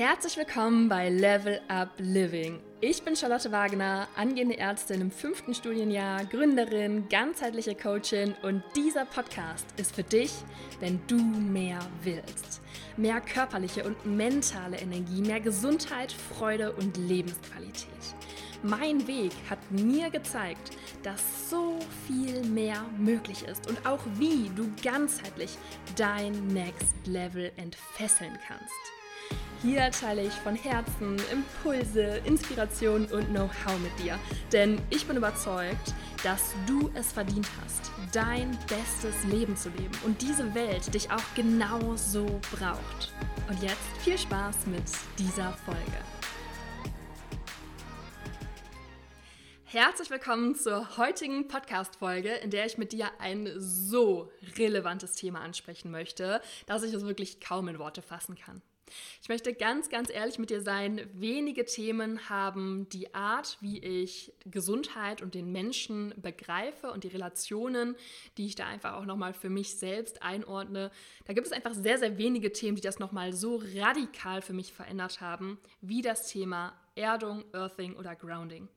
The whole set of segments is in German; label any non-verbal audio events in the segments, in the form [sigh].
Herzlich willkommen bei Level Up Living. Ich bin Charlotte Wagner, angehende Ärztin im fünften Studienjahr, Gründerin, ganzheitliche Coachin und dieser Podcast ist für dich, wenn du mehr willst. Mehr körperliche und mentale Energie, mehr Gesundheit, Freude und Lebensqualität. Mein Weg hat mir gezeigt, dass so viel mehr möglich ist und auch wie du ganzheitlich dein Next Level entfesseln kannst. Hier teile ich von Herzen Impulse, Inspiration und Know-how mit dir, denn ich bin überzeugt, dass du es verdient hast, dein bestes Leben zu leben und diese Welt dich auch genau so braucht. Und jetzt viel Spaß mit dieser Folge. Herzlich willkommen zur heutigen Podcast-Folge, in der ich mit dir ein so relevantes Thema ansprechen möchte, dass ich es wirklich kaum in Worte fassen kann. Ich möchte ganz, ganz ehrlich mit dir sein. Wenige Themen haben die Art, wie ich Gesundheit und den Menschen begreife und die Relationen, die ich da einfach auch nochmal für mich selbst einordne. Da gibt es einfach sehr, sehr wenige Themen, die das nochmal so radikal für mich verändert haben, wie das Thema Erdung, Earthing oder Grounding.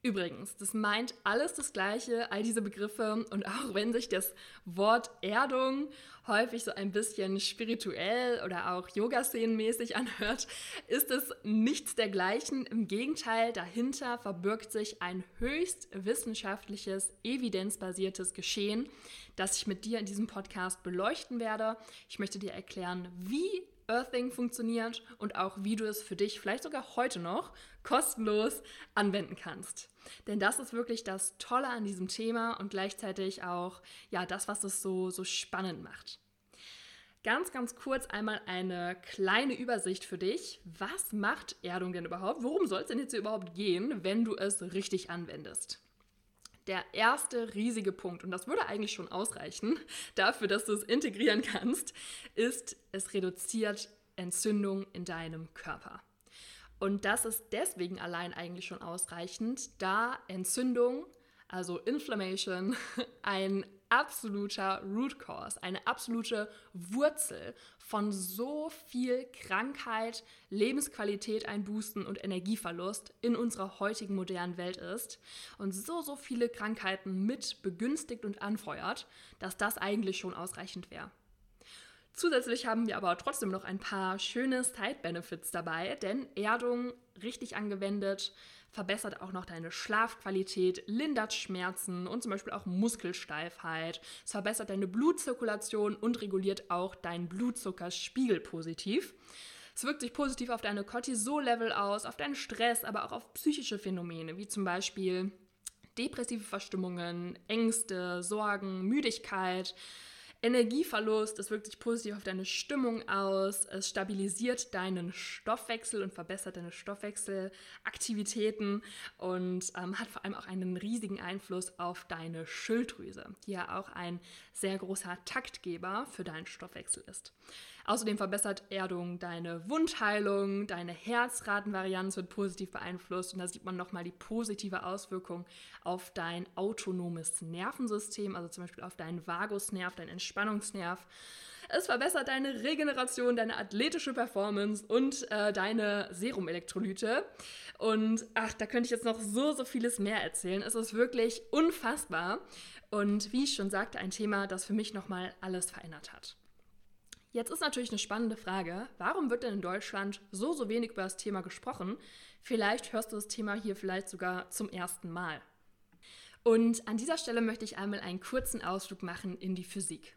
Übrigens, das meint alles das Gleiche, all diese Begriffe. Und auch wenn sich das Wort Erdung häufig so ein bisschen spirituell oder auch Yoga-szenenmäßig anhört, ist es nichts dergleichen. Im Gegenteil, dahinter verbirgt sich ein höchst wissenschaftliches, evidenzbasiertes Geschehen, das ich mit dir in diesem Podcast beleuchten werde. Ich möchte dir erklären, wie Earthing funktioniert und auch wie du es für dich vielleicht sogar heute noch kostenlos anwenden kannst. Denn das ist wirklich das Tolle an diesem Thema und gleichzeitig auch ja das, was es so so spannend macht. Ganz, ganz kurz einmal eine kleine Übersicht für dich. Was macht Erdung denn überhaupt? Worum soll es denn jetzt überhaupt gehen, wenn du es richtig anwendest? Der erste riesige Punkt, und das würde eigentlich schon ausreichen [laughs] dafür, dass du es integrieren kannst, ist, es reduziert Entzündung in deinem Körper. Und das ist deswegen allein eigentlich schon ausreichend, da Entzündung, also Inflammation, [laughs] ein absoluter Root Cause, eine absolute Wurzel von so viel Krankheit, Lebensqualität einboosten und Energieverlust in unserer heutigen modernen Welt ist und so, so viele Krankheiten mit begünstigt und anfeuert, dass das eigentlich schon ausreichend wäre. Zusätzlich haben wir aber trotzdem noch ein paar schöne Side-Benefits dabei, denn Erdung richtig angewendet verbessert auch noch deine Schlafqualität, lindert Schmerzen und zum Beispiel auch Muskelsteifheit. Es verbessert deine Blutzirkulation und reguliert auch deinen Blutzuckerspiegel positiv. Es wirkt sich positiv auf deine Cortisol-Level aus, auf deinen Stress, aber auch auf psychische Phänomene, wie zum Beispiel depressive Verstimmungen, Ängste, Sorgen, Müdigkeit, Energieverlust, es wirkt sich positiv auf deine Stimmung aus, es stabilisiert deinen Stoffwechsel und verbessert deine Stoffwechselaktivitäten und ähm, hat vor allem auch einen riesigen Einfluss auf deine Schilddrüse, die ja auch ein sehr großer Taktgeber für deinen Stoffwechsel ist. Außerdem verbessert Erdung deine Wundheilung, deine Herzratenvarianz wird positiv beeinflusst und da sieht man nochmal die positive Auswirkung auf dein autonomes Nervensystem, also zum Beispiel auf deinen Vagusnerv, deinen Entspannungsnerv. Es verbessert deine Regeneration, deine athletische Performance und äh, deine Serumelektrolyte. Und ach, da könnte ich jetzt noch so, so vieles mehr erzählen. Es ist wirklich unfassbar. Und wie ich schon sagte, ein Thema, das für mich nochmal alles verändert hat. Jetzt ist natürlich eine spannende Frage, warum wird denn in Deutschland so, so wenig über das Thema gesprochen? Vielleicht hörst du das Thema hier vielleicht sogar zum ersten Mal. Und an dieser Stelle möchte ich einmal einen kurzen Ausflug machen in die Physik.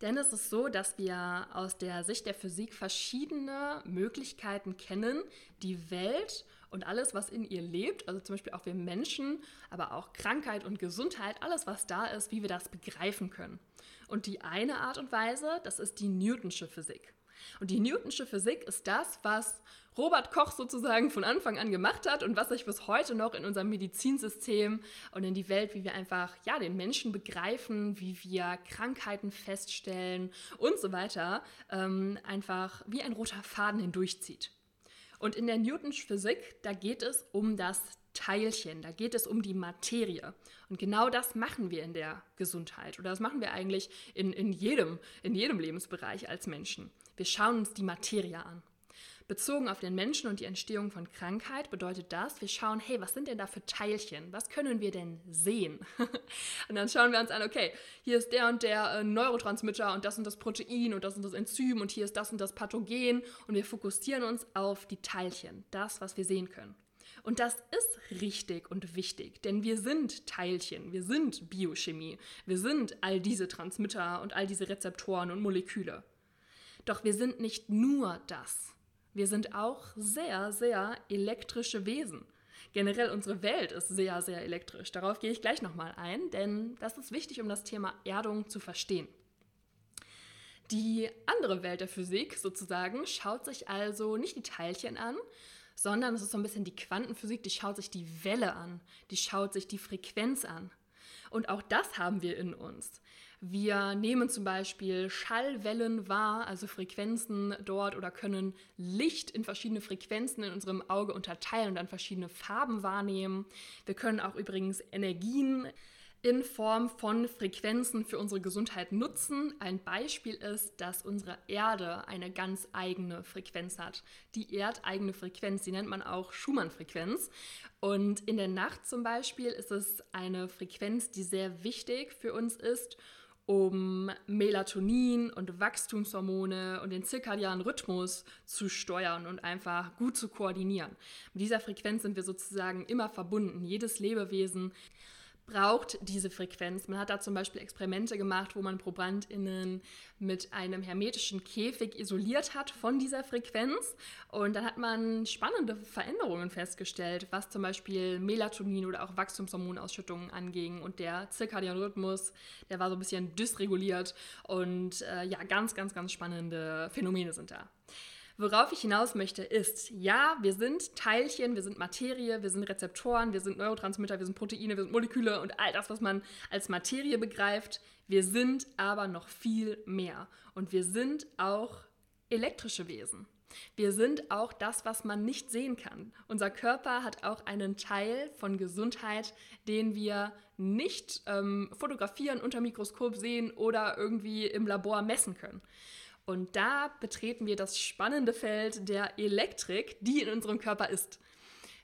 Denn es ist so, dass wir aus der Sicht der Physik verschiedene Möglichkeiten kennen, die Welt und alles, was in ihr lebt, also zum Beispiel auch wir Menschen, aber auch Krankheit und Gesundheit, alles, was da ist, wie wir das begreifen können. Und die eine Art und Weise, das ist die Newtonsche Physik. Und die Newtonsche Physik ist das, was Robert Koch sozusagen von Anfang an gemacht hat und was sich bis heute noch in unserem Medizinsystem und in die Welt, wie wir einfach ja den Menschen begreifen, wie wir Krankheiten feststellen und so weiter, ähm, einfach wie ein roter Faden hindurchzieht. Und in der Newtonschen Physik, da geht es um das Teilchen, da geht es um die Materie. Und genau das machen wir in der Gesundheit oder das machen wir eigentlich in, in, jedem, in jedem Lebensbereich als Menschen. Wir schauen uns die Materie an. Bezogen auf den Menschen und die Entstehung von Krankheit bedeutet das, wir schauen, hey, was sind denn da für Teilchen? Was können wir denn sehen? [laughs] und dann schauen wir uns an, okay, hier ist der und der äh, Neurotransmitter und das und das Protein und das und das Enzym und hier ist das und das Pathogen und wir fokussieren uns auf die Teilchen, das, was wir sehen können. Und das ist richtig und wichtig, denn wir sind Teilchen, wir sind Biochemie, wir sind all diese Transmitter und all diese Rezeptoren und Moleküle. Doch wir sind nicht nur das. Wir sind auch sehr, sehr elektrische Wesen. Generell unsere Welt ist sehr, sehr elektrisch. Darauf gehe ich gleich nochmal ein, denn das ist wichtig, um das Thema Erdung zu verstehen. Die andere Welt der Physik sozusagen schaut sich also nicht die Teilchen an, sondern es ist so ein bisschen die Quantenphysik, die schaut sich die Welle an, die schaut sich die Frequenz an. Und auch das haben wir in uns. Wir nehmen zum Beispiel Schallwellen wahr, also Frequenzen dort, oder können Licht in verschiedene Frequenzen in unserem Auge unterteilen und dann verschiedene Farben wahrnehmen. Wir können auch übrigens Energien in Form von Frequenzen für unsere Gesundheit nutzen. Ein Beispiel ist, dass unsere Erde eine ganz eigene Frequenz hat. Die erdeigene Frequenz, die nennt man auch Schumann-Frequenz. Und in der Nacht zum Beispiel ist es eine Frequenz, die sehr wichtig für uns ist um Melatonin und Wachstumshormone und den zirkadianen Rhythmus zu steuern und einfach gut zu koordinieren. Mit dieser Frequenz sind wir sozusagen immer verbunden. Jedes Lebewesen braucht diese Frequenz. Man hat da zum Beispiel Experimente gemacht, wo man ProbandInnen mit einem hermetischen Käfig isoliert hat von dieser Frequenz. Und dann hat man spannende Veränderungen festgestellt, was zum Beispiel Melatonin oder auch Wachstumshormonausschüttungen anging. Und der zirkadiane Rhythmus, der war so ein bisschen dysreguliert. Und äh, ja, ganz, ganz, ganz spannende Phänomene sind da. Worauf ich hinaus möchte, ist, ja, wir sind Teilchen, wir sind Materie, wir sind Rezeptoren, wir sind Neurotransmitter, wir sind Proteine, wir sind Moleküle und all das, was man als Materie begreift. Wir sind aber noch viel mehr. Und wir sind auch elektrische Wesen. Wir sind auch das, was man nicht sehen kann. Unser Körper hat auch einen Teil von Gesundheit, den wir nicht ähm, fotografieren, unter Mikroskop sehen oder irgendwie im Labor messen können. Und da betreten wir das spannende Feld der Elektrik, die in unserem Körper ist.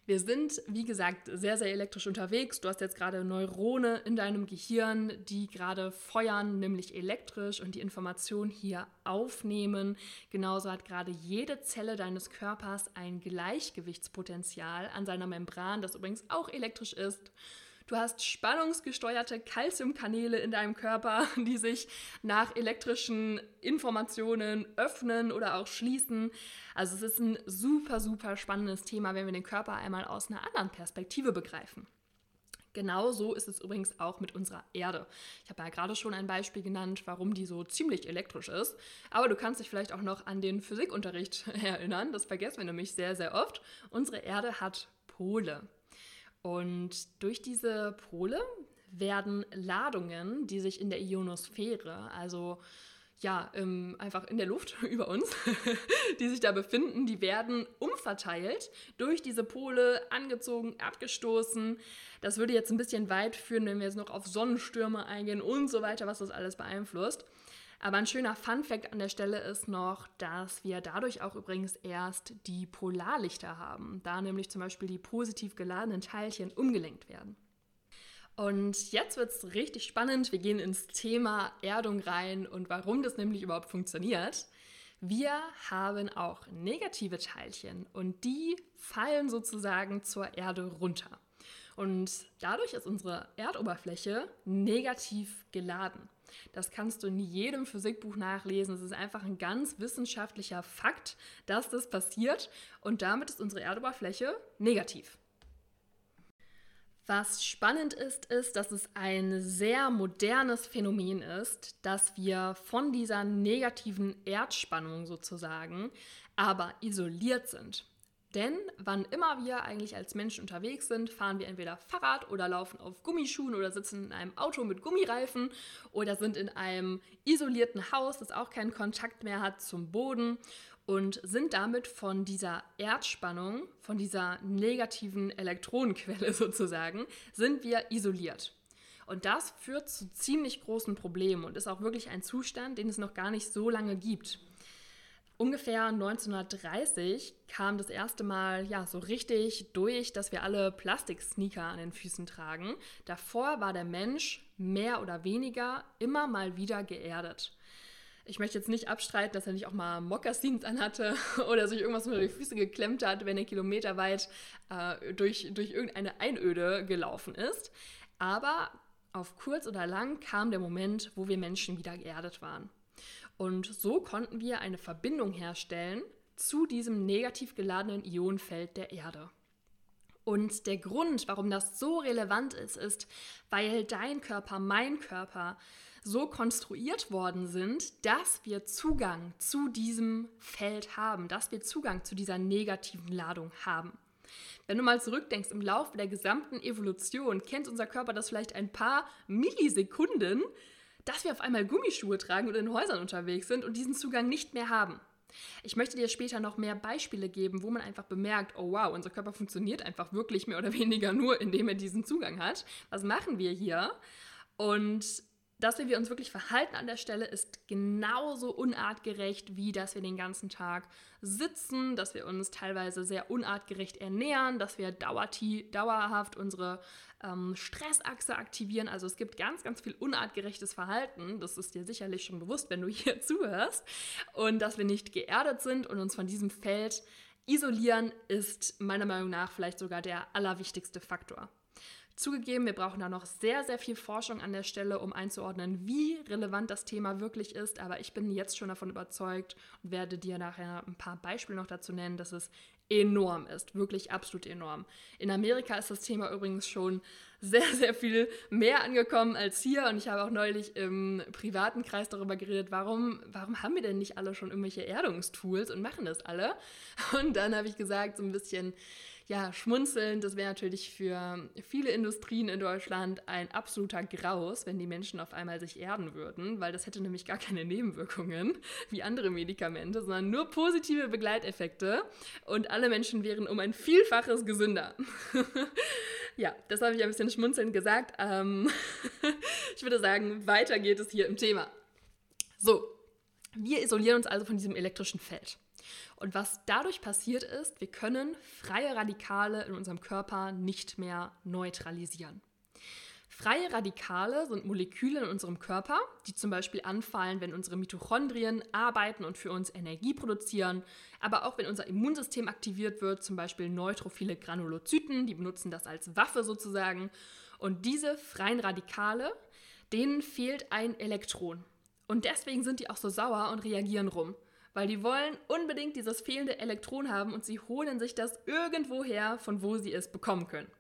Wir sind, wie gesagt, sehr, sehr elektrisch unterwegs. Du hast jetzt gerade Neurone in deinem Gehirn, die gerade feuern, nämlich elektrisch und die Information hier aufnehmen. Genauso hat gerade jede Zelle deines Körpers ein Gleichgewichtspotenzial an seiner Membran, das übrigens auch elektrisch ist. Du hast spannungsgesteuerte Calciumkanäle in deinem Körper, [laughs] die sich nach elektrischen Informationen öffnen oder auch schließen. Also es ist ein super, super spannendes Thema, wenn wir den Körper einmal aus einer anderen Perspektive begreifen. Genau so ist es übrigens auch mit unserer Erde. Ich habe ja gerade schon ein Beispiel genannt, warum die so ziemlich elektrisch ist. Aber du kannst dich vielleicht auch noch an den Physikunterricht [laughs] erinnern. Das vergessen wir nämlich sehr, sehr oft. Unsere Erde hat Pole. Und durch diese Pole werden Ladungen, die sich in der Ionosphäre, also ja, ähm, einfach in der Luft [laughs] über uns, [laughs] die sich da befinden, die werden umverteilt, durch diese Pole angezogen, abgestoßen. Das würde jetzt ein bisschen weit führen, wenn wir jetzt noch auf Sonnenstürme eingehen und so weiter, was das alles beeinflusst. Aber ein schöner Fun-Fact an der Stelle ist noch, dass wir dadurch auch übrigens erst die Polarlichter haben, da nämlich zum Beispiel die positiv geladenen Teilchen umgelenkt werden. Und jetzt wird es richtig spannend. Wir gehen ins Thema Erdung rein und warum das nämlich überhaupt funktioniert. Wir haben auch negative Teilchen und die fallen sozusagen zur Erde runter. Und dadurch ist unsere Erdoberfläche negativ geladen. Das kannst du in jedem Physikbuch nachlesen. Es ist einfach ein ganz wissenschaftlicher Fakt, dass das passiert und damit ist unsere Erdoberfläche negativ. Was spannend ist, ist, dass es ein sehr modernes Phänomen ist, dass wir von dieser negativen Erdspannung sozusagen aber isoliert sind. Denn wann immer wir eigentlich als Menschen unterwegs sind, fahren wir entweder Fahrrad oder laufen auf Gummischuhen oder sitzen in einem Auto mit Gummireifen oder sind in einem isolierten Haus, das auch keinen Kontakt mehr hat zum Boden und sind damit von dieser Erdspannung, von dieser negativen Elektronenquelle [laughs] sozusagen, sind wir isoliert. Und das führt zu ziemlich großen Problemen und ist auch wirklich ein Zustand, den es noch gar nicht so lange gibt. Ungefähr 1930 kam das erste Mal ja so richtig durch, dass wir alle Plastiksneaker an den Füßen tragen. Davor war der Mensch mehr oder weniger immer mal wieder geerdet. Ich möchte jetzt nicht abstreiten, dass er nicht auch mal Mokassins anhatte [laughs] oder sich irgendwas unter die Füße geklemmt hat, wenn er kilometerweit äh, durch, durch irgendeine Einöde gelaufen ist. Aber auf kurz oder lang kam der Moment, wo wir Menschen wieder geerdet waren. Und so konnten wir eine Verbindung herstellen zu diesem negativ geladenen Ionenfeld der Erde. Und der Grund, warum das so relevant ist, ist, weil dein Körper, mein Körper so konstruiert worden sind, dass wir Zugang zu diesem Feld haben, dass wir Zugang zu dieser negativen Ladung haben. Wenn du mal zurückdenkst, im Laufe der gesamten Evolution kennt unser Körper das vielleicht ein paar Millisekunden, dass wir auf einmal Gummischuhe tragen und in Häusern unterwegs sind und diesen Zugang nicht mehr haben. Ich möchte dir später noch mehr Beispiele geben, wo man einfach bemerkt, oh wow, unser Körper funktioniert einfach wirklich mehr oder [laughs] weniger nur, indem er diesen Zugang hat. Was machen wir hier? Und dass wir uns wirklich verhalten an der Stelle ist genauso unartgerecht, wie dass wir den ganzen Tag sitzen, dass wir uns teilweise sehr unartgerecht ernähren, dass wir dauerhaft unsere ähm, Stressachse aktivieren. Also es gibt ganz, ganz viel unartgerechtes Verhalten. Das ist dir sicherlich schon bewusst, wenn du hier [laughs] zuhörst. Und dass wir nicht geerdet sind und uns von diesem Feld isolieren, ist meiner Meinung nach vielleicht sogar der allerwichtigste Faktor. Zugegeben, wir brauchen da noch sehr, sehr viel Forschung an der Stelle, um einzuordnen, wie relevant das Thema wirklich ist. Aber ich bin jetzt schon davon überzeugt und werde dir nachher ein paar Beispiele noch dazu nennen, dass es enorm ist. Wirklich absolut enorm. In Amerika ist das Thema übrigens schon sehr, sehr viel mehr angekommen als hier. Und ich habe auch neulich im privaten Kreis darüber geredet, warum, warum haben wir denn nicht alle schon irgendwelche Erdungstools und machen das alle? Und dann habe ich gesagt, so ein bisschen, ja, schmunzeln, das wäre natürlich für viele Industrien in Deutschland ein absoluter Graus, wenn die Menschen auf einmal sich erden würden, weil das hätte nämlich gar keine Nebenwirkungen wie andere Medikamente, sondern nur positive Begleiteffekte und alle Menschen wären um ein Vielfaches gesünder. [laughs] ja, das habe ich ein bisschen schmunzelnd gesagt. Ähm [laughs] ich würde sagen, weiter geht es hier im Thema. So, wir isolieren uns also von diesem elektrischen Feld. Und was dadurch passiert ist, wir können freie Radikale in unserem Körper nicht mehr neutralisieren. Freie Radikale sind Moleküle in unserem Körper, die zum Beispiel anfallen, wenn unsere Mitochondrien arbeiten und für uns Energie produzieren, aber auch wenn unser Immunsystem aktiviert wird, zum Beispiel neutrophile Granulozyten, die benutzen das als Waffe sozusagen. Und diese freien Radikale, denen fehlt ein Elektron. Und deswegen sind die auch so sauer und reagieren rum weil die wollen unbedingt dieses fehlende Elektron haben und sie holen sich das irgendwoher, von wo sie es bekommen können.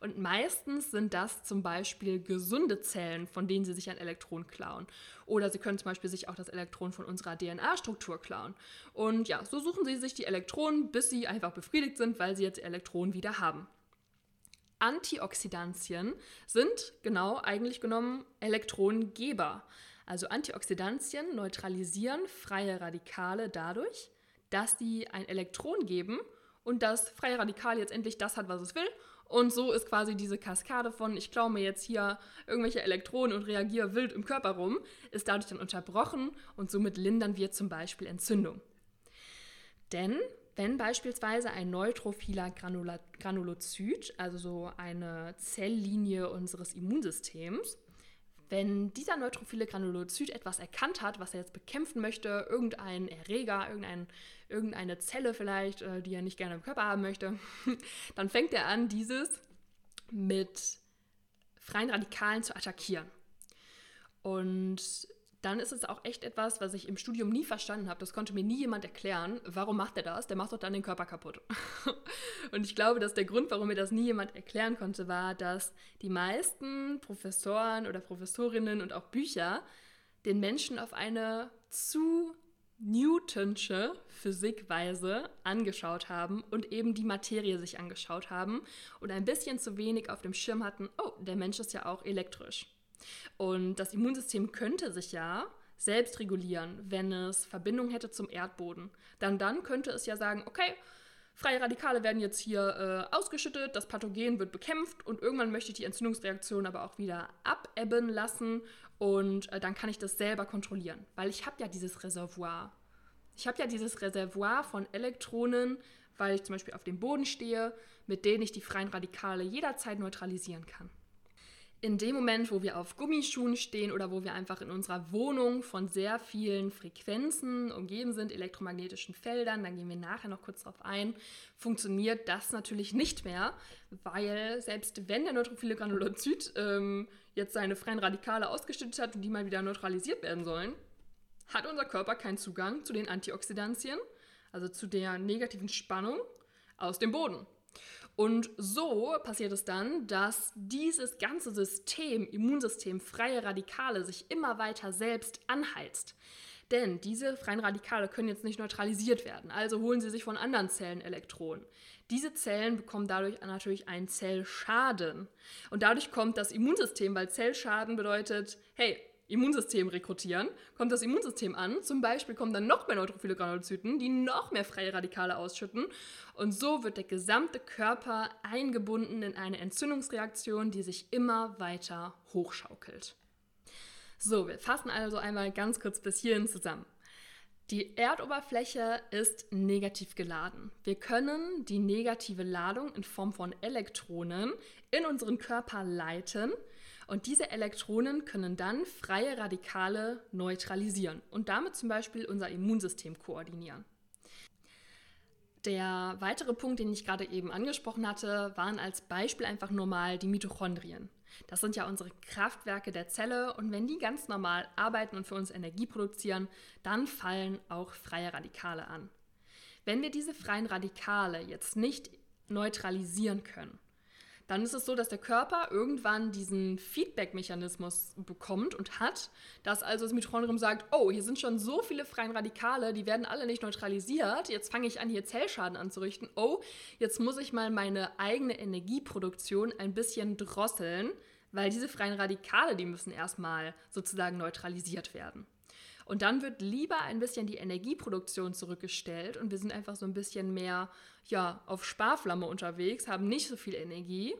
Und meistens sind das zum Beispiel gesunde Zellen, von denen sie sich ein Elektron klauen. Oder sie können zum Beispiel sich auch das Elektron von unserer DNA-Struktur klauen. Und ja, so suchen sie sich die Elektronen, bis sie einfach befriedigt sind, weil sie jetzt Elektronen wieder haben. Antioxidantien sind genau eigentlich genommen Elektronengeber. Also Antioxidantien neutralisieren freie Radikale dadurch, dass sie ein Elektron geben und das freie Radikal jetzt endlich das hat, was es will. Und so ist quasi diese Kaskade von, ich klaue mir jetzt hier irgendwelche Elektronen und reagiere wild im Körper rum, ist dadurch dann unterbrochen und somit lindern wir zum Beispiel Entzündung. Denn wenn beispielsweise ein neutrophiler Granulozyt, also so eine Zelllinie unseres Immunsystems, wenn dieser neutrophile Granulozyt etwas erkannt hat, was er jetzt bekämpfen möchte, irgendein Erreger, irgendein, irgendeine Zelle vielleicht, äh, die er nicht gerne im Körper haben möchte, [laughs] dann fängt er an, dieses mit freien Radikalen zu attackieren. Und dann ist es auch echt etwas, was ich im Studium nie verstanden habe. Das konnte mir nie jemand erklären. Warum macht er das? Der macht doch dann den Körper kaputt. [laughs] und ich glaube, dass der Grund, warum mir das nie jemand erklären konnte, war, dass die meisten Professoren oder Professorinnen und auch Bücher den Menschen auf eine zu Newtonsche Physikweise angeschaut haben und eben die Materie sich angeschaut haben und ein bisschen zu wenig auf dem Schirm hatten, oh, der Mensch ist ja auch elektrisch. Und das Immunsystem könnte sich ja selbst regulieren, wenn es Verbindung hätte zum Erdboden. Dann, dann könnte es ja sagen, okay, freie Radikale werden jetzt hier äh, ausgeschüttet, das Pathogen wird bekämpft und irgendwann möchte ich die Entzündungsreaktion aber auch wieder abebben lassen und äh, dann kann ich das selber kontrollieren, weil ich habe ja dieses Reservoir. Ich habe ja dieses Reservoir von Elektronen, weil ich zum Beispiel auf dem Boden stehe, mit denen ich die freien Radikale jederzeit neutralisieren kann in dem Moment, wo wir auf Gummischuhen stehen oder wo wir einfach in unserer Wohnung von sehr vielen Frequenzen umgeben sind, elektromagnetischen Feldern, dann gehen wir nachher noch kurz darauf ein, funktioniert das natürlich nicht mehr, weil selbst wenn der neutrophile Granulozyt ähm, jetzt seine freien Radikale ausgeschüttet hat und die mal wieder neutralisiert werden sollen, hat unser Körper keinen Zugang zu den Antioxidantien, also zu der negativen Spannung aus dem Boden. Und so passiert es dann, dass dieses ganze System, Immunsystem, freie Radikale sich immer weiter selbst anheizt. Denn diese freien Radikale können jetzt nicht neutralisiert werden, also holen sie sich von anderen Zellen Elektronen. Diese Zellen bekommen dadurch natürlich einen Zellschaden. Und dadurch kommt das Immunsystem, weil Zellschaden bedeutet, hey, Immunsystem rekrutieren, kommt das Immunsystem an. Zum Beispiel kommen dann noch mehr neutrophile Granulozyten, die noch mehr freie Radikale ausschütten. Und so wird der gesamte Körper eingebunden in eine Entzündungsreaktion, die sich immer weiter hochschaukelt. So, wir fassen also einmal ganz kurz bis hierhin zusammen. Die Erdoberfläche ist negativ geladen. Wir können die negative Ladung in Form von Elektronen in unseren Körper leiten und diese Elektronen können dann freie Radikale neutralisieren und damit zum Beispiel unser Immunsystem koordinieren. Der weitere Punkt, den ich gerade eben angesprochen hatte, waren als Beispiel einfach nur mal die Mitochondrien. Das sind ja unsere Kraftwerke der Zelle und wenn die ganz normal arbeiten und für uns Energie produzieren, dann fallen auch freie Radikale an. Wenn wir diese freien Radikale jetzt nicht neutralisieren können, dann ist es so, dass der Körper irgendwann diesen Feedback-Mechanismus bekommt und hat, dass also das Mitochondrium sagt, oh, hier sind schon so viele freie Radikale, die werden alle nicht neutralisiert, jetzt fange ich an, hier Zellschaden anzurichten, oh, jetzt muss ich mal meine eigene Energieproduktion ein bisschen drosseln, weil diese freien Radikale, die müssen erstmal sozusagen neutralisiert werden. Und dann wird lieber ein bisschen die Energieproduktion zurückgestellt und wir sind einfach so ein bisschen mehr ja, auf Sparflamme unterwegs, haben nicht so viel Energie,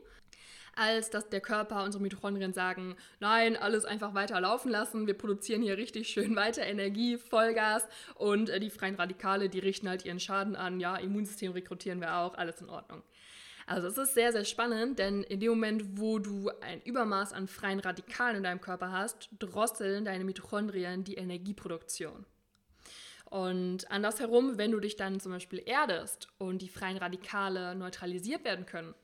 als dass der Körper, unsere Mitochondrien sagen, nein, alles einfach weiter laufen lassen, wir produzieren hier richtig schön weiter Energie, Vollgas und äh, die freien Radikale, die richten halt ihren Schaden an, ja, Immunsystem rekrutieren wir auch, alles in Ordnung. Also es ist sehr, sehr spannend, denn in dem Moment, wo du ein Übermaß an freien Radikalen in deinem Körper hast, drosseln deine Mitochondrien die Energieproduktion. Und andersherum, wenn du dich dann zum Beispiel erdest und die freien Radikale neutralisiert werden können,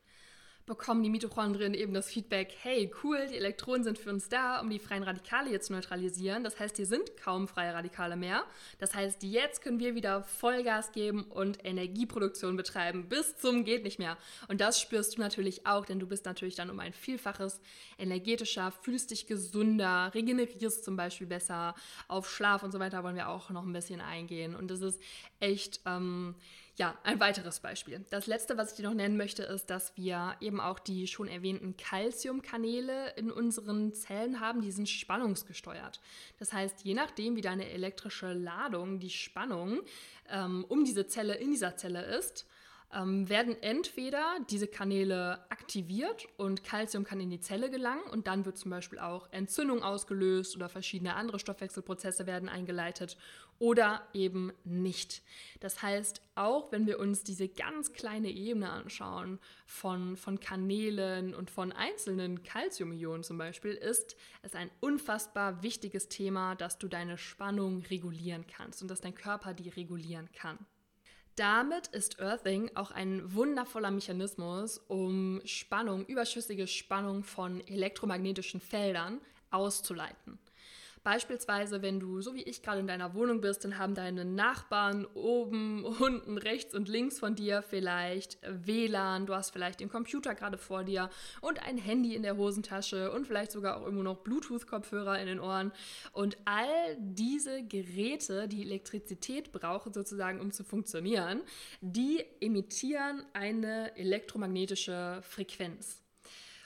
bekommen die Mitochondrien eben das Feedback, hey, cool, die Elektronen sind für uns da, um die freien Radikale jetzt zu neutralisieren. Das heißt, hier sind kaum freie Radikale mehr. Das heißt, jetzt können wir wieder Vollgas geben und Energieproduktion betreiben bis zum geht nicht mehr. Und das spürst du natürlich auch, denn du bist natürlich dann um ein Vielfaches energetischer, fühlst dich gesunder, regenerierst zum Beispiel besser. Auf Schlaf und so weiter wollen wir auch noch ein bisschen eingehen. Und das ist echt... Ähm, ja, ein weiteres Beispiel. Das letzte, was ich dir noch nennen möchte, ist, dass wir eben auch die schon erwähnten Calciumkanäle in unseren Zellen haben, die sind spannungsgesteuert. Das heißt, je nachdem, wie deine elektrische Ladung, die Spannung ähm, um diese Zelle in dieser Zelle ist, ähm, werden entweder diese Kanäle aktiviert und Calcium kann in die Zelle gelangen und dann wird zum Beispiel auch Entzündung ausgelöst oder verschiedene andere Stoffwechselprozesse werden eingeleitet oder eben nicht. Das heißt, auch wenn wir uns diese ganz kleine Ebene anschauen von, von Kanälen und von einzelnen Calciumionen zum Beispiel, ist es ein unfassbar wichtiges Thema, dass du deine Spannung regulieren kannst und dass dein Körper die regulieren kann. Damit ist Earthing auch ein wundervoller Mechanismus, um Spannung, überschüssige Spannung von elektromagnetischen Feldern auszuleiten. Beispielsweise, wenn du, so wie ich gerade in deiner Wohnung bist, dann haben deine Nachbarn oben, [laughs] unten, rechts und links von dir vielleicht WLAN, du hast vielleicht den Computer gerade vor dir und ein Handy in der Hosentasche und vielleicht sogar auch irgendwo noch Bluetooth-Kopfhörer in den Ohren. Und all diese Geräte, die Elektrizität brauchen sozusagen, um zu funktionieren, die emittieren eine elektromagnetische Frequenz.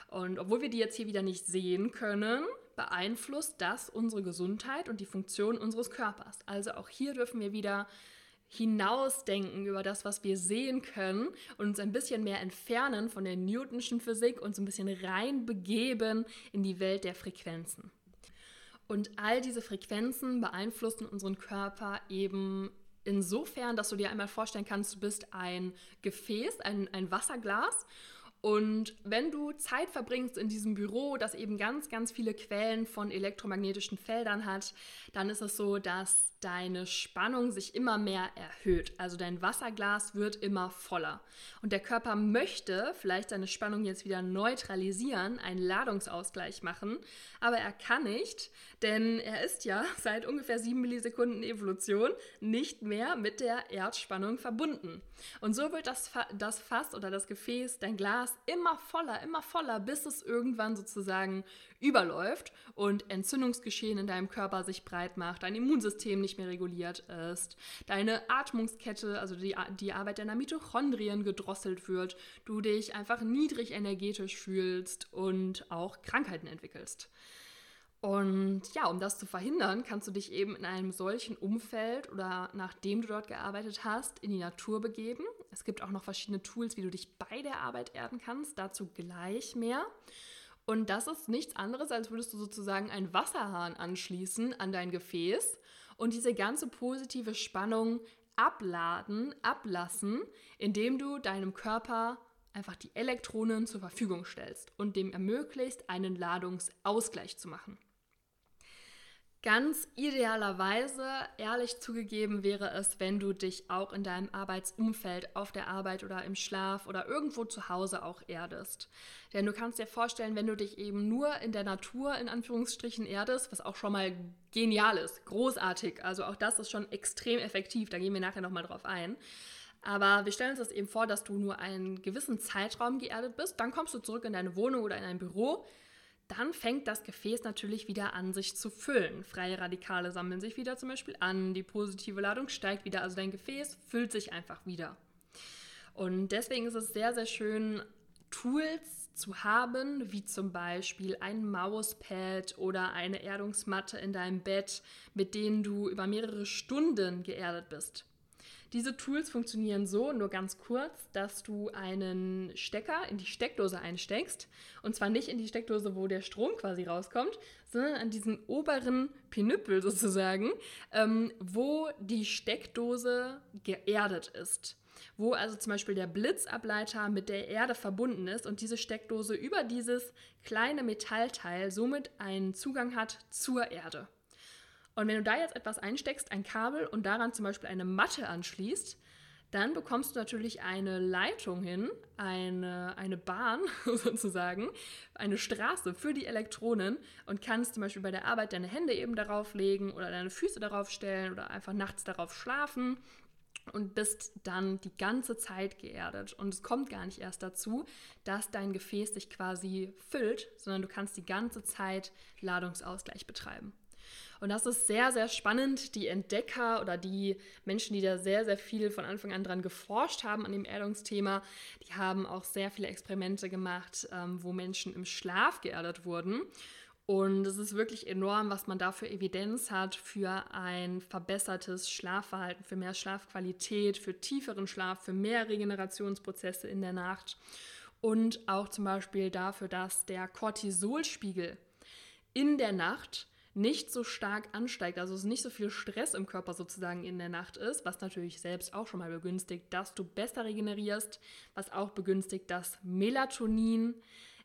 Und obwohl wir die jetzt hier wieder nicht sehen können, beeinflusst das unsere Gesundheit und die Funktion unseres Körpers. Also auch hier dürfen wir wieder hinausdenken über das, was wir sehen können und uns ein bisschen mehr entfernen von der Newtonschen Physik und so ein bisschen reinbegeben in die Welt der Frequenzen. Und all diese Frequenzen beeinflussen unseren Körper eben insofern, dass du dir einmal vorstellen kannst, du bist ein Gefäß, ein, ein Wasserglas und wenn du Zeit verbringst in diesem Büro, das eben ganz, ganz viele Quellen von elektromagnetischen Feldern hat, dann ist es so, dass deine Spannung sich immer mehr erhöht. Also dein Wasserglas wird immer voller. Und der Körper möchte vielleicht seine Spannung jetzt wieder neutralisieren, einen Ladungsausgleich machen, aber er kann nicht, denn er ist ja [laughs] seit ungefähr sieben Millisekunden Evolution nicht mehr mit der Erdspannung verbunden. Und so wird das, Fa das Fass oder das Gefäß, dein Glas, immer voller, immer voller, bis es irgendwann sozusagen überläuft und Entzündungsgeschehen in deinem Körper sich breit macht, dein Immunsystem nicht mehr reguliert ist, deine Atmungskette, also die, die Arbeit deiner Mitochondrien gedrosselt wird, du dich einfach niedrig energetisch fühlst und auch Krankheiten entwickelst. Und ja, um das zu verhindern, kannst du dich eben in einem solchen Umfeld oder nachdem du dort gearbeitet hast, in die Natur begeben. Es gibt auch noch verschiedene Tools, wie du dich bei der Arbeit erden kannst. Dazu gleich mehr. Und das ist nichts anderes, als würdest du sozusagen einen Wasserhahn anschließen an dein Gefäß und diese ganze positive Spannung abladen, ablassen, indem du deinem Körper einfach die Elektronen zur Verfügung stellst und dem ermöglicht, einen Ladungsausgleich zu machen. Ganz idealerweise, ehrlich zugegeben, wäre es, wenn du dich auch in deinem Arbeitsumfeld, auf der Arbeit oder im Schlaf oder irgendwo zu Hause auch erdest. Denn du kannst dir vorstellen, wenn du dich eben nur in der Natur in Anführungsstrichen erdest, was auch schon mal genial ist, großartig, also auch das ist schon extrem effektiv, da gehen wir nachher nochmal drauf ein. Aber wir stellen uns das eben vor, dass du nur einen gewissen Zeitraum geerdet bist, dann kommst du zurück in deine Wohnung oder in ein Büro dann fängt das Gefäß natürlich wieder an, sich zu füllen. Freie Radikale sammeln sich wieder zum Beispiel an, die positive Ladung steigt wieder, also dein Gefäß füllt sich einfach wieder. Und deswegen ist es sehr, sehr schön, Tools zu haben, wie zum Beispiel ein Mauspad oder eine Erdungsmatte in deinem Bett, mit denen du über mehrere Stunden geerdet bist. Diese Tools funktionieren so, nur ganz kurz, dass du einen Stecker in die Steckdose einsteckst. Und zwar nicht in die Steckdose, wo der Strom quasi rauskommt, sondern an diesen oberen Pinüppel sozusagen, ähm, wo die Steckdose geerdet ist wo also zum Beispiel der Blitzableiter mit der Erde verbunden ist und diese Steckdose über dieses kleine Metallteil somit einen Zugang hat zur Erde. Und wenn du da jetzt etwas einsteckst, ein Kabel und daran zum Beispiel eine Matte anschließt, dann bekommst du natürlich eine Leitung hin, eine, eine Bahn [laughs] sozusagen, eine Straße für die Elektronen und kannst zum Beispiel bei der Arbeit deine Hände eben darauf legen oder deine Füße darauf stellen oder einfach nachts darauf schlafen und bist dann die ganze Zeit geerdet. Und es kommt gar nicht erst dazu, dass dein Gefäß sich quasi füllt, sondern du kannst die ganze Zeit Ladungsausgleich betreiben. Und das ist sehr, sehr spannend. Die Entdecker oder die Menschen, die da sehr, sehr viel von Anfang an dran geforscht haben an dem Erdungsthema, die haben auch sehr viele Experimente gemacht, ähm, wo Menschen im Schlaf geerdet wurden. Und es ist wirklich enorm, was man da für Evidenz hat für ein verbessertes Schlafverhalten, für mehr Schlafqualität, für tieferen Schlaf, für mehr Regenerationsprozesse in der Nacht und auch zum Beispiel dafür, dass der Cortisolspiegel in der Nacht nicht so stark ansteigt, also es nicht so viel Stress im Körper sozusagen in der Nacht ist, was natürlich selbst auch schon mal begünstigt, dass du besser regenerierst, was auch begünstigt, dass Melatonin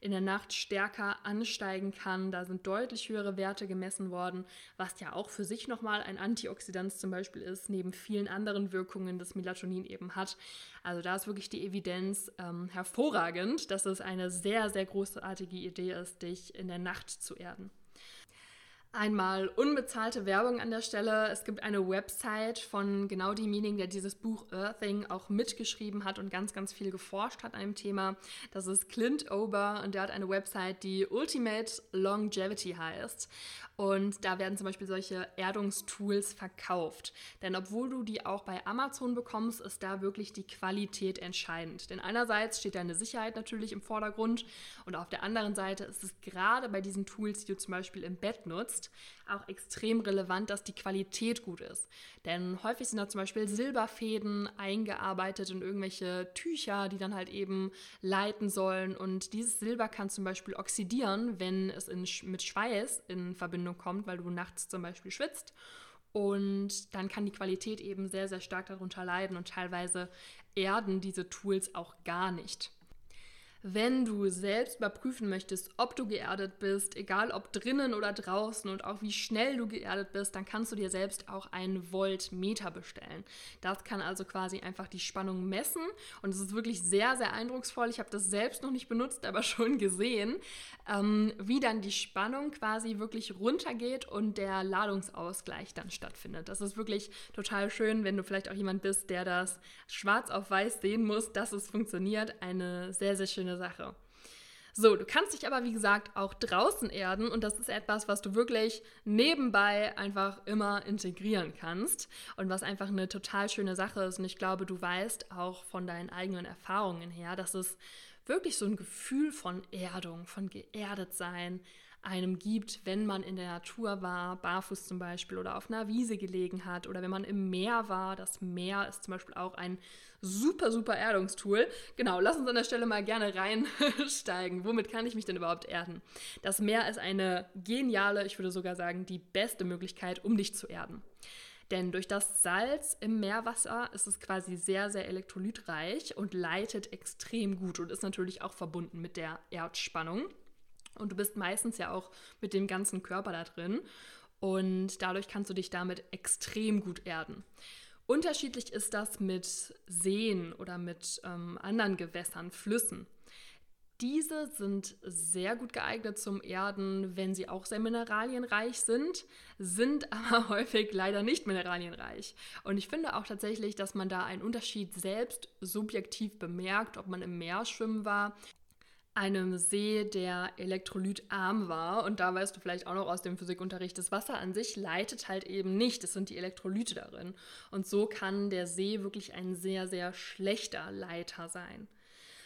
in der Nacht stärker ansteigen kann. Da sind deutlich höhere Werte gemessen worden, was ja auch für sich nochmal ein Antioxidant zum Beispiel ist, neben vielen anderen Wirkungen das Melatonin eben hat. Also da ist wirklich die Evidenz ähm, hervorragend, dass es eine sehr, sehr großartige Idee ist, dich in der Nacht zu erden. Einmal unbezahlte Werbung an der Stelle. Es gibt eine Website von genau demjenigen, der dieses Buch Earthing auch mitgeschrieben hat und ganz, ganz viel geforscht hat an dem Thema. Das ist Clint Ober und der hat eine Website, die Ultimate Longevity heißt. Und da werden zum Beispiel solche Erdungstools verkauft. Denn obwohl du die auch bei Amazon bekommst, ist da wirklich die Qualität entscheidend. Denn einerseits steht deine Sicherheit natürlich im Vordergrund und auf der anderen Seite ist es gerade bei diesen Tools, die du zum Beispiel im Bett nutzt, auch extrem relevant, dass die Qualität gut ist. Denn häufig sind da zum Beispiel Silberfäden eingearbeitet in irgendwelche Tücher, die dann halt eben leiten sollen. Und dieses Silber kann zum Beispiel oxidieren, wenn es in, mit Schweiß in Verbindung kommt, weil du nachts zum Beispiel schwitzt. Und dann kann die Qualität eben sehr, sehr stark darunter leiden und teilweise erden diese Tools auch gar nicht. Wenn du selbst überprüfen möchtest, ob du geerdet bist, egal ob drinnen oder draußen und auch wie schnell du geerdet bist, dann kannst du dir selbst auch ein Voltmeter bestellen. Das kann also quasi einfach die Spannung messen und es ist wirklich sehr, sehr eindrucksvoll. Ich habe das selbst noch nicht benutzt, aber [laughs] schon gesehen, ähm, wie dann die Spannung quasi wirklich runtergeht und der Ladungsausgleich dann stattfindet. Das ist wirklich total schön, wenn du vielleicht auch jemand bist, der das schwarz auf weiß sehen muss, dass es funktioniert. Eine sehr, sehr schöne Sache. So, du kannst dich aber wie gesagt auch draußen erden und das ist etwas, was du wirklich nebenbei einfach immer integrieren kannst und was einfach eine total schöne Sache ist. Und ich glaube, du weißt auch von deinen eigenen Erfahrungen her, dass es wirklich so ein Gefühl von Erdung, von geerdet sein einem gibt, wenn man in der Natur war, barfuß zum Beispiel oder auf einer Wiese gelegen hat oder wenn man im Meer war. Das Meer ist zum Beispiel auch ein super, super Erdungstool. Genau, lass uns an der Stelle mal gerne reinsteigen. [laughs] Womit kann ich mich denn überhaupt erden? Das Meer ist eine geniale, ich würde sogar sagen, die beste Möglichkeit, um dich zu erden. Denn durch das Salz im Meerwasser ist es quasi sehr, sehr elektrolytreich und leitet extrem gut und ist natürlich auch verbunden mit der Erdspannung. Und du bist meistens ja auch mit dem ganzen Körper da drin. Und dadurch kannst du dich damit extrem gut erden. Unterschiedlich ist das mit Seen oder mit ähm, anderen Gewässern, Flüssen. Diese sind sehr gut geeignet zum Erden, wenn sie auch sehr mineralienreich sind, sind [laughs] aber häufig leider nicht mineralienreich. Und ich finde auch tatsächlich, dass man da einen Unterschied selbst subjektiv bemerkt, ob man im Meer schwimmen war einem See, der elektrolytarm war. Und da weißt du vielleicht auch noch aus dem Physikunterricht, das Wasser an sich leitet halt eben nicht. Es sind die Elektrolyte darin. Und so kann der See wirklich ein sehr, sehr schlechter Leiter sein.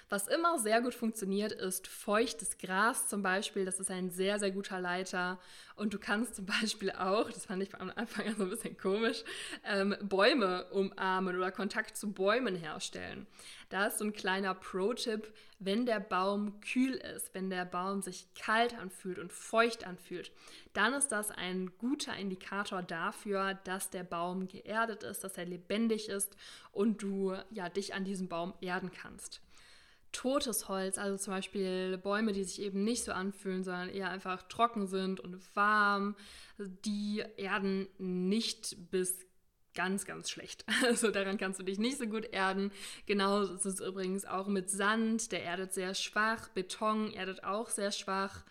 Was immer sehr gut funktioniert, ist feuchtes Gras zum Beispiel. Das ist ein sehr, sehr guter Leiter. Und du kannst zum Beispiel auch, das fand ich am Anfang [laughs] so ein bisschen komisch, ähm, Bäume umarmen oder Kontakt zu Bäumen herstellen. Da ist so ein kleiner Pro-Tipp, wenn der Baum kühl ist, wenn der Baum sich kalt anfühlt und feucht anfühlt, dann ist das ein guter Indikator dafür, dass der Baum geerdet ist, dass er lebendig ist und du ja dich an diesem Baum erden kannst totes Holz, also zum Beispiel Bäume, die sich eben nicht so anfühlen, sondern eher einfach trocken sind und warm, die erden nicht bis ganz, ganz schlecht. [laughs] Also daran kannst du dich nicht so gut erden. Genau ist es übrigens auch mit Sand, der erdet sehr schwach, Beton erdet auch sehr schwach.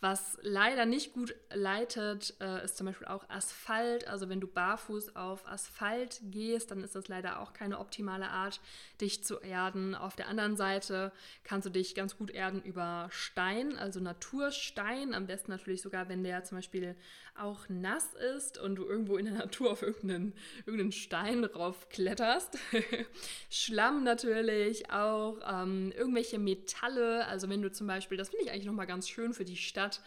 Was leider nicht gut leitet, äh, ist zum Beispiel auch Asphalt. Also wenn du barfuß auf Asphalt gehst, dann ist das leider auch keine optimale Art, dich zu erden. Auf der anderen Seite kannst du dich ganz gut erden über Stein, also Naturstein. Am besten natürlich sogar, wenn der zum Beispiel auch nass ist und du irgendwo in der Natur auf irgendeinen, irgendeinen Stein drauf kletterst. [laughs] Schlamm natürlich auch, ähm, irgendwelche Metalle. Also wenn du zum Beispiel, das finde ich eigentlich nochmal ganz schön für die Stadt,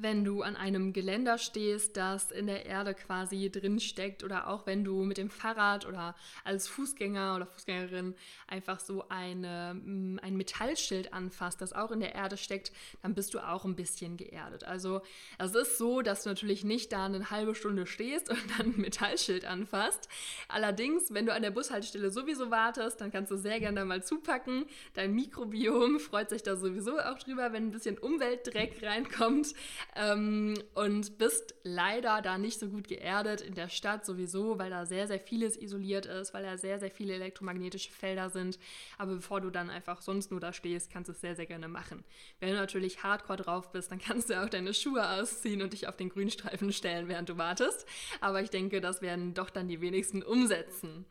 wenn du an einem Geländer stehst, das in der Erde quasi drin steckt oder auch wenn du mit dem Fahrrad oder als Fußgänger oder Fußgängerin einfach so eine, mm, ein Metallschild anfasst, das auch in der Erde steckt, dann bist du auch ein bisschen geerdet. Also es ist so, dass du natürlich nicht da eine halbe Stunde stehst [laughs] und dann ein Metallschild anfasst. Allerdings, wenn du an der Bushaltestelle sowieso wartest, dann kannst du sehr gerne mal zupacken. Dein Mikrobiom freut sich da sowieso auch drüber, wenn ein bisschen Umweltdreck reinkommt ähm, und bist leider da nicht so gut geerdet in der Stadt sowieso, weil da sehr, sehr vieles isoliert ist, weil da sehr, sehr viele elektromagnetische Felder sind. Aber bevor du dann einfach sonst nur da stehst, kannst du es sehr, sehr gerne machen. Wenn du natürlich hardcore drauf bist, dann kannst du auch deine Schuhe ausziehen und dich auf den Grünstreifen stellen, während du wartest. Aber ich denke, das werden doch dann die wenigsten umsetzen.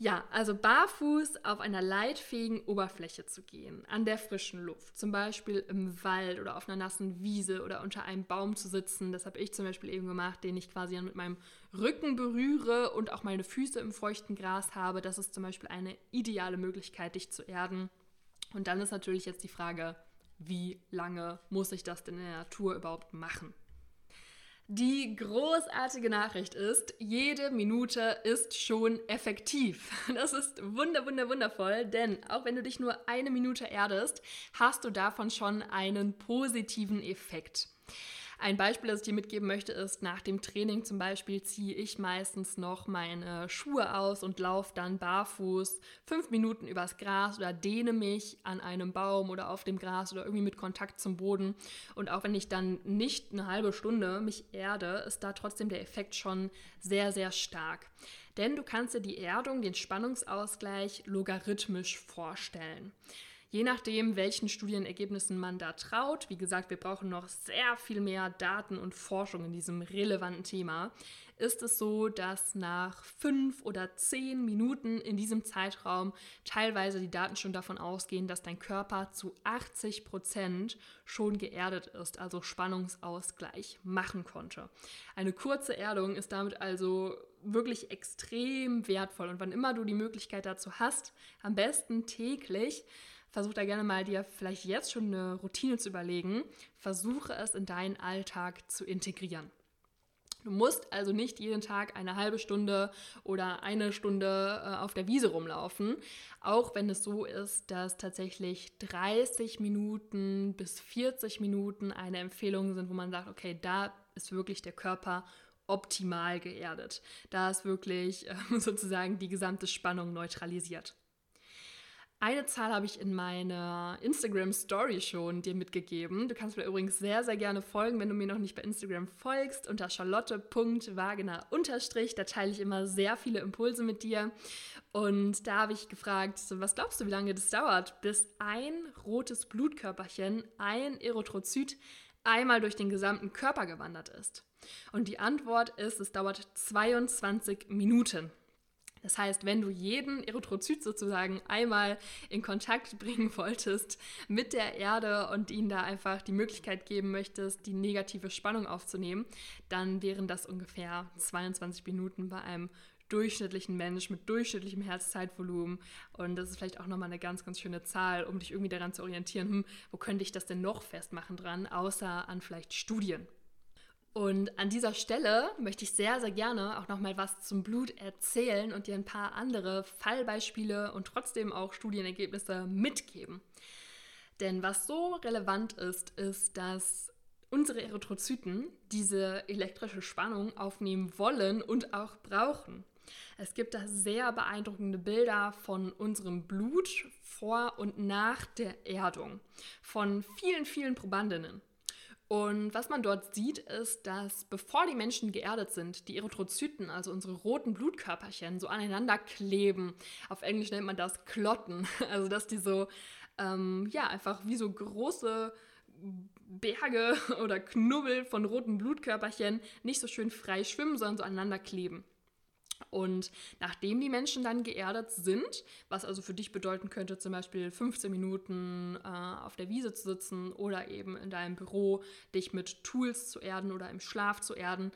Ja, also barfuß auf einer leitfähigen Oberfläche zu gehen, an der frischen Luft, zum Beispiel im Wald oder auf einer nassen Wiese oder unter einem Baum zu sitzen. Das habe ich zum Beispiel eben gemacht, den ich quasi mit meinem Rücken berühre und auch meine Füße im feuchten Gras habe. Das ist zum Beispiel eine ideale Möglichkeit, dich zu erden. Und dann ist natürlich jetzt die Frage, wie lange muss ich das denn in der Natur überhaupt machen? Die großartige Nachricht ist, jede Minute ist schon effektiv. [laughs] Das ist wunder, wunder, wundervoll, denn auch wenn du dich nur eine Minute erdest, hast du davon schon einen positiven Effekt. Ein Beispiel, das ich dir mitgeben möchte, ist, nach dem Training zum Beispiel ziehe ich meistens noch meine Schuhe aus und laufe dann barfuß fünf Minuten übers Gras oder dehne mich an einem Baum oder auf dem Gras oder irgendwie mit Kontakt zum Boden. Und auch wenn ich dann nicht eine halbe Stunde mich erde, ist da trotzdem der Effekt schon sehr, sehr stark. Denn du kannst dir die Erdung, den Spannungsausgleich logarithmisch vorstellen. Je nachdem, welchen Studienergebnissen man da traut, wie gesagt, wir brauchen noch sehr viel mehr Daten und Forschung in diesem relevanten Thema, ist es so, dass nach fünf oder zehn Minuten in diesem Zeitraum teilweise die Daten schon davon ausgehen, dass dein Körper zu 80 Prozent schon geerdet ist, also Spannungsausgleich machen konnte. Eine kurze Erdung ist damit also wirklich extrem wertvoll. Und wann immer du die Möglichkeit dazu hast, am besten täglich, versuch da gerne mal dir vielleicht jetzt schon eine Routine zu überlegen. Versuche es in deinen Alltag zu integrieren. Du musst also nicht jeden Tag eine halbe Stunde oder eine Stunde äh, auf der Wiese rumlaufen, auch wenn es so ist, dass tatsächlich 30 Minuten bis 40 Minuten eine Empfehlung sind, wo man sagt, okay, da ist wirklich der Körper optimal geerdet. Da ist wirklich äh, [laughs] sozusagen die gesamte Spannung neutralisiert. Eine Zahl habe ich in meiner Instagram Story schon dir mitgegeben. Du kannst mir übrigens sehr, sehr gerne folgen, wenn du mir noch nicht bei Instagram folgst, unter charlotte.wagener Da teile ich immer sehr viele Impulse mit dir. Und da habe ich gefragt, was glaubst du, wie lange das dauert, bis ein rotes Blutkörperchen, ein Erythrozyt, einmal durch den gesamten Körper gewandert ist? Und die Antwort ist, es dauert 22 Minuten. Das heißt, wenn du jeden Erythrozyt sozusagen einmal in Kontakt bringen [laughs] wolltest mit der Erde und ihnen da einfach die Möglichkeit geben möchtest, die negative Spannung aufzunehmen, dann wären das ungefähr 22 Minuten bei einem durchschnittlichen Mensch mit durchschnittlichem Herzzeitvolumen. Und das ist vielleicht auch nochmal eine ganz, ganz schöne Zahl, um dich irgendwie daran zu orientieren, hm, wo könnte ich das denn noch festmachen dran, außer an vielleicht Studien. Und an dieser Stelle möchte ich sehr, sehr gerne auch noch mal was zum Blut erzählen und dir ein paar andere Fallbeispiele und trotzdem auch Studienergebnisse mitgeben. Denn was so relevant ist, ist, dass unsere Erythrozyten diese elektrische Spannung aufnehmen wollen und auch brauchen. Es gibt da sehr beeindruckende Bilder von unserem Blut vor und nach der Erdung von vielen, vielen Probandinnen. Und was man dort sieht, ist, dass bevor die Menschen geerdet sind, die Erythrozyten, also unsere roten Blutkörperchen, so aneinander kleben. Auf Englisch nennt man das Klotten. [laughs] Also dass die so, ähm, ja, einfach wie so große Berge [laughs] oder Knubbel von roten Blutkörperchen nicht so schön frei schwimmen, sondern so aneinander kleben. Und nachdem die Menschen dann geerdet sind, was also für dich bedeuten könnte, zum Beispiel 15 Minuten äh, auf der Wiese zu sitzen oder eben in deinem Büro dich mit Tools zu erden oder im Schlaf zu erden,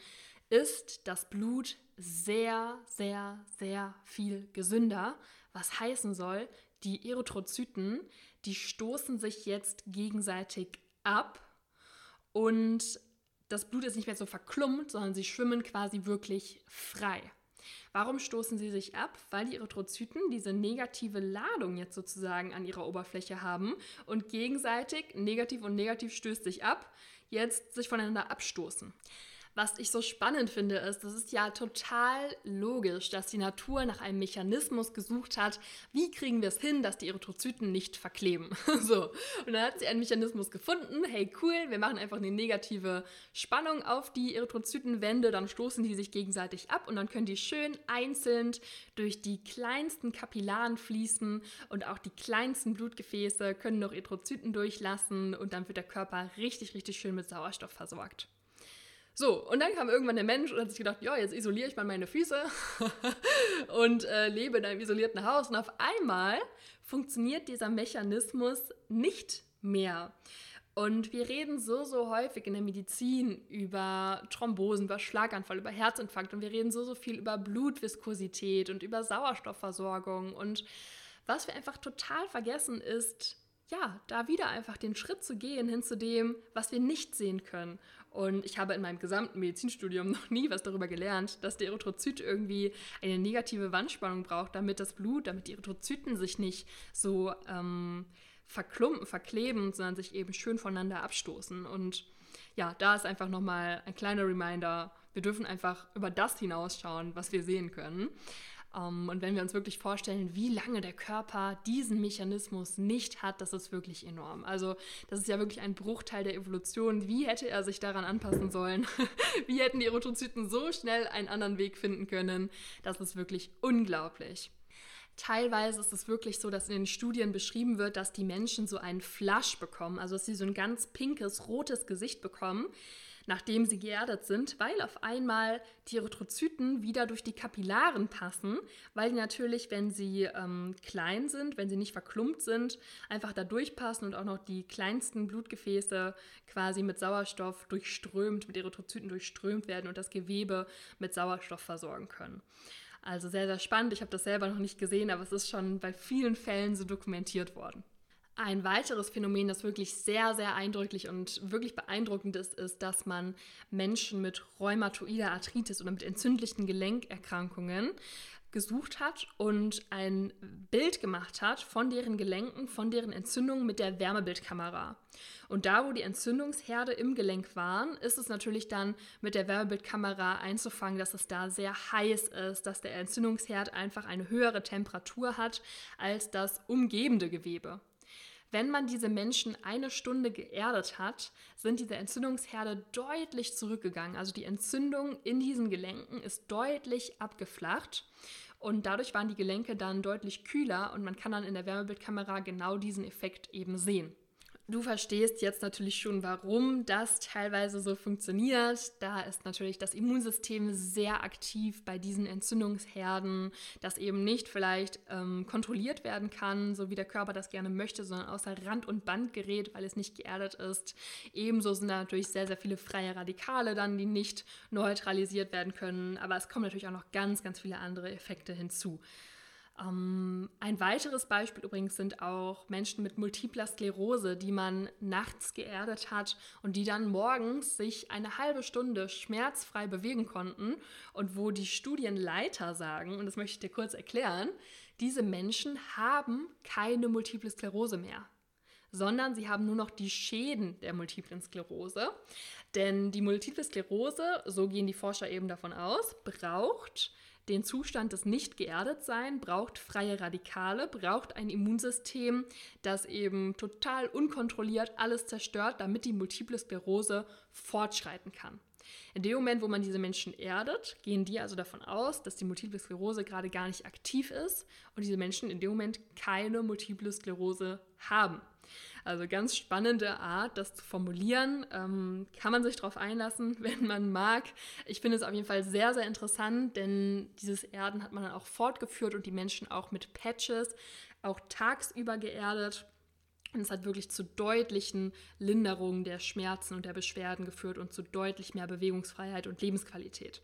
ist das Blut sehr, sehr, sehr viel gesünder. Was heißen soll, die Erythrozyten, die stoßen sich jetzt gegenseitig ab und das Blut ist nicht mehr so verklumpt, sondern sie schwimmen quasi wirklich frei. Warum stoßen sie sich ab? Weil die Erythrozyten diese negative Ladung jetzt sozusagen an ihrer Oberfläche haben und gegenseitig negativ und negativ stößt sich ab, jetzt sich voneinander abstoßen. Was ich so spannend finde, ist, das ist ja total logisch, dass die Natur nach einem Mechanismus gesucht hat, wie kriegen wir es hin, dass die Erythrozyten nicht verkleben. [laughs] so, und dann hat sie einen Mechanismus gefunden, hey cool, wir machen einfach eine negative Spannung auf die Erythrozytenwände, dann stoßen die sich gegenseitig ab und dann können die schön einzeln durch die kleinsten Kapillaren fließen und auch die kleinsten Blutgefäße können noch Erythrozyten durchlassen und dann wird der Körper richtig, richtig schön mit Sauerstoff versorgt. So, und dann kam irgendwann der Mensch und hat sich gedacht, ja, jetzt isoliere ich mal meine Füße [laughs] und äh, lebe in einem isolierten Haus. Und auf einmal funktioniert dieser Mechanismus nicht mehr. Und wir reden so, so häufig in der Medizin über Thrombosen, über Schlaganfall, über Herzinfarkt und wir reden so, so viel über Blutviskosität und über Sauerstoffversorgung. Und was wir einfach total vergessen ist, ja, da wieder einfach den Schritt zu gehen hin zu dem, was wir nicht sehen können. Und ich habe in meinem gesamten Medizinstudium noch nie was darüber gelernt, dass der Erythrozyt irgendwie eine negative Wandspannung braucht, damit das Blut, damit die Erythrozyten sich nicht so ähm, verklumpen, verkleben, sondern sich eben schön voneinander abstoßen. Und ja, da ist einfach nochmal ein kleiner Reminder. Wir dürfen einfach über das hinausschauen, was wir sehen können. Ähm, und wenn wir uns wirklich vorstellen, wie lange der Körper diesen Mechanismus nicht hat, das ist wirklich enorm. Also das ist ja wirklich ein Bruchteil der Evolution. Wie hätte er sich daran anpassen sollen? [laughs] wie hätten die Erythrozyten so schnell einen anderen Weg finden können? Das ist wirklich unglaublich. Teilweise ist es wirklich so, dass in den Studien beschrieben wird, dass die Menschen so einen Flush bekommen, also dass sie so ein ganz pinkes, rotes Gesicht bekommen, nachdem sie geerdet sind, weil auf einmal die Erythrozyten wieder durch die Kapillaren passen, weil die natürlich, wenn sie ähm, klein sind, wenn sie nicht verklumpt sind, einfach da durchpassen und auch noch die kleinsten Blutgefäße quasi mit Sauerstoff durchströmt, mit Erythrozyten durchströmt werden und das Gewebe mit Sauerstoff versorgen können. Also sehr, sehr spannend. Ich habe das selber noch nicht gesehen, aber es ist schon bei vielen Fällen so dokumentiert worden. Ein weiteres Phänomen, das wirklich sehr, sehr eindrücklich und wirklich beeindruckend ist, ist, dass man Menschen mit rheumatoider Arthritis oder mit entzündlichen Gelenkerkrankungen gesucht hat und ein Bild gemacht hat von deren Gelenken, von deren Entzündungen mit der Wärmebildkamera. Und da, wo die Entzündungsherde im Gelenk waren, ist es natürlich dann mit der Wärmebildkamera einzufangen, dass es da sehr heiß ist, dass der Entzündungsherd einfach eine höhere Temperatur hat als das umgebende Gewebe. Wenn man diese Menschen eine Stunde geerdet hat, sind diese Entzündungsherde deutlich zurückgegangen. Also die Entzündung in diesen Gelenken ist deutlich abgeflacht. Und dadurch waren die Gelenke dann deutlich kühler und man kann dann in der Wärmebildkamera genau diesen Effekt eben sehen. Du verstehst jetzt natürlich schon, warum das teilweise so funktioniert. Da ist natürlich das Immunsystem sehr aktiv bei diesen Entzündungsherden, das eben nicht vielleicht ähm, kontrolliert werden kann, so wie der Körper das gerne möchte, sondern außer Rand und Band gerät, weil es nicht geerdet ist. Ebenso sind da natürlich sehr, sehr viele freie Radikale dann, die nicht neutralisiert werden können. Aber es kommen natürlich auch noch ganz, ganz viele andere Effekte hinzu. Ähm, ein weiteres Beispiel übrigens sind auch Menschen mit multipler Sklerose, die man nachts geerdet hat und die dann morgens sich eine halbe Stunde schmerzfrei bewegen konnten und wo die Studienleiter sagen, und das möchte ich dir kurz erklären, diese Menschen haben keine multiple Sklerose mehr sondern sie haben nur noch die Schäden der multiplen Sklerose. Denn die multiple Sklerose, so gehen die Forscher eben davon aus, braucht den Zustand des Nicht-Geerdetsein, braucht freie Radikale, braucht ein Immunsystem, das eben total unkontrolliert alles zerstört, damit die Multiple Sklerose fortschreiten kann. In dem Moment, wo man diese Menschen erdet, gehen die also davon aus, dass die Multiple Sklerose gerade gar nicht aktiv ist und diese Menschen in dem Moment keine Multiple Sklerose haben. Also ganz spannende Art, das zu formulieren. Ähm, kann man sich darauf einlassen, [laughs] wenn man mag. Ich finde es auf jeden Fall sehr, sehr interessant, denn dieses Erden hat man dann auch fortgeführt und die Menschen auch mit Patches, auch tagsüber geerdet. Und es hat wirklich zu deutlichen Linderungen der Schmerzen und der Beschwerden geführt und zu deutlich mehr Bewegungsfreiheit und Lebensqualität.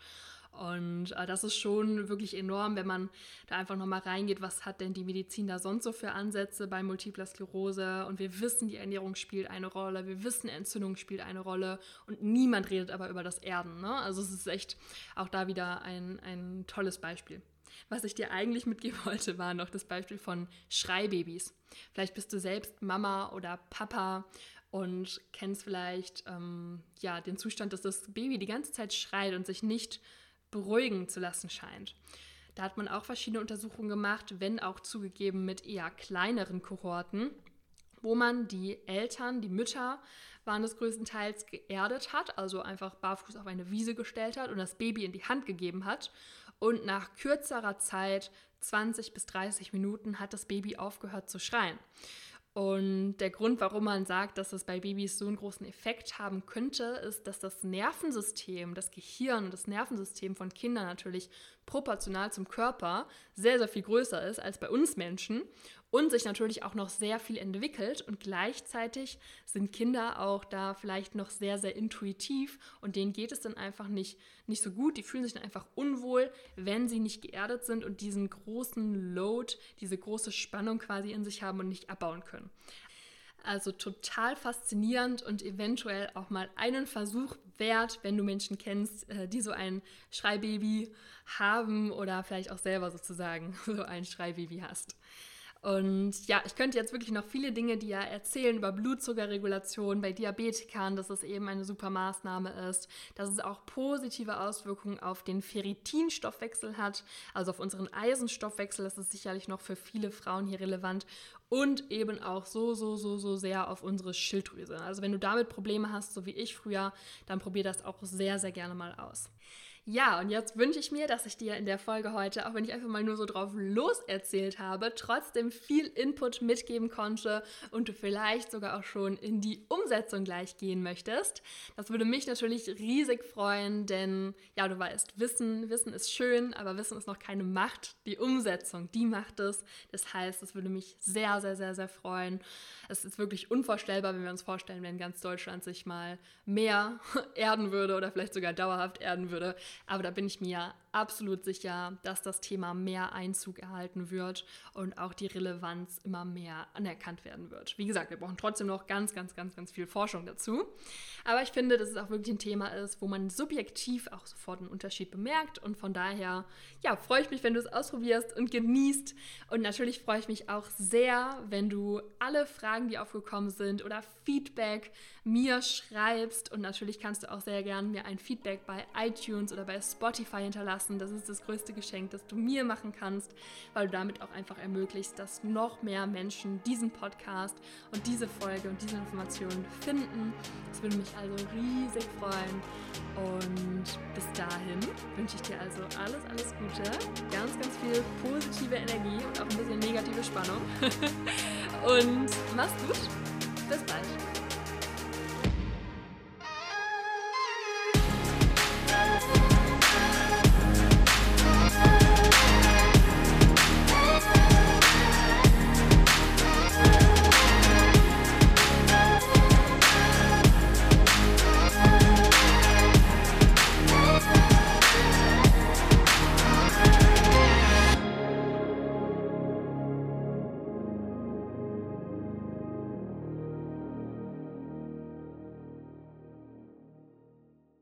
Und äh, das ist schon wirklich enorm, wenn man da einfach nochmal reingeht, was hat denn die Medizin da sonst so für Ansätze bei Multipler Sklerose? Und wir wissen, die Ernährung spielt eine Rolle, wir wissen, Entzündung spielt eine Rolle und niemand redet aber über das Erden. Ne? Also es ist echt auch da wieder ein, ein tolles Beispiel. Was ich dir eigentlich mitgeben [laughs] wollte, war noch das Beispiel von Schreibabys. Vielleicht bist du selbst Mama oder Papa und kennst vielleicht ähm, ja, den Zustand, dass das Baby die ganze Zeit schreit und sich nicht beruhigen zu lassen scheint. Da hat man auch verschiedene Untersuchungen gemacht, wenn auch zugegeben mit eher kleineren Kohorten, wo man die Eltern, die Mütter waren es größtenteils geerdet hat, also einfach barfuß auf eine Wiese gestellt hat und das Baby in die Hand gegeben hat. Und nach kürzerer Zeit, 20 bis 30 Minuten, hat das Baby aufgehört zu schreien. Und der Grund, warum man sagt, dass es bei Babys so einen großen Effekt haben könnte, ist, dass das Nervensystem, das Gehirn, das Nervensystem von Kindern natürlich proportional zum Körper sehr, sehr viel größer ist als bei uns Menschen und sich natürlich auch noch sehr viel entwickelt und gleichzeitig sind Kinder auch da vielleicht noch sehr, sehr intuitiv und denen geht es dann einfach nicht, nicht so gut. Die fühlen sich dann einfach unwohl, wenn sie nicht geerdet sind und diesen großen Load, diese große Spannung quasi in sich haben und nicht abbauen können. Also total faszinierend und eventuell auch mal einen Versuch wert, wenn du Menschen kennst, äh, die so ein Schreibaby haben oder vielleicht auch selber sozusagen [laughs] so ein Schreibaby hast. Und ja, ich könnte jetzt wirklich noch viele Dinge dir erzählen über Blutzuckerregulation bei Diabetikern, dass es eben eine super Maßnahme ist, dass es auch positive Auswirkungen auf den Ferritinstoffwechsel hat, also auf unseren Eisenstoffwechsel. Das ist sicherlich noch für viele Frauen hier relevant und eben auch so, so, so, so sehr auf unsere Schilddrüse. Also wenn du damit Probleme hast, so wie ich früher, dann probier das auch sehr, sehr gerne mal aus. Ja, und jetzt wünsche ich mir, dass ich dir in der Folge heute, auch wenn ich einfach mal nur so drauf los erzählt habe, trotzdem viel Input mitgeben konnte und du vielleicht sogar auch schon in die Umsetzung gleich gehen möchtest. Das würde mich natürlich riesig freuen, denn ja, du weißt, Wissen, Wissen ist schön, aber Wissen ist noch keine Macht. Die Umsetzung, die macht es. Das heißt, es würde mich sehr, sehr, sehr, sehr freuen. Es ist wirklich unvorstellbar, wenn wir uns vorstellen, wenn ganz Deutschland sich mal mehr [laughs] erden würde oder vielleicht sogar dauerhaft erden würde aber da bin ich mir absolut sicher, dass das Thema mehr Einzug erhalten wird und auch die Relevanz immer mehr anerkannt werden wird. Wie gesagt, wir brauchen trotzdem noch ganz, ganz, ganz, ganz viel Forschung dazu. Aber ich finde, dass es auch wirklich ein Thema ist, wo man subjektiv auch sofort einen Unterschied bemerkt. Und von daher, ja, freue ich mich, wenn du es ausprobierst und genießt. Und natürlich freue ich mich auch sehr, wenn du alle Fragen, die aufgekommen sind oder Feedback mir schreibst. Und natürlich kannst du auch sehr gerne mir ein Feedback bei iTunes oder bei Spotify hinterlassen. Das ist das größte Geschenk, das du mir machen kannst, weil du damit auch einfach ermöglicht, dass noch mehr Menschen diesen Podcast und diese Folge und diese Informationen finden. Das würde mich also riesig freuen. Und bis dahin wünsche ich dir also alles, alles Gute, ganz, ganz viel positive Energie und auch ein bisschen negative Spannung. [laughs] und mach's gut. Bis bald.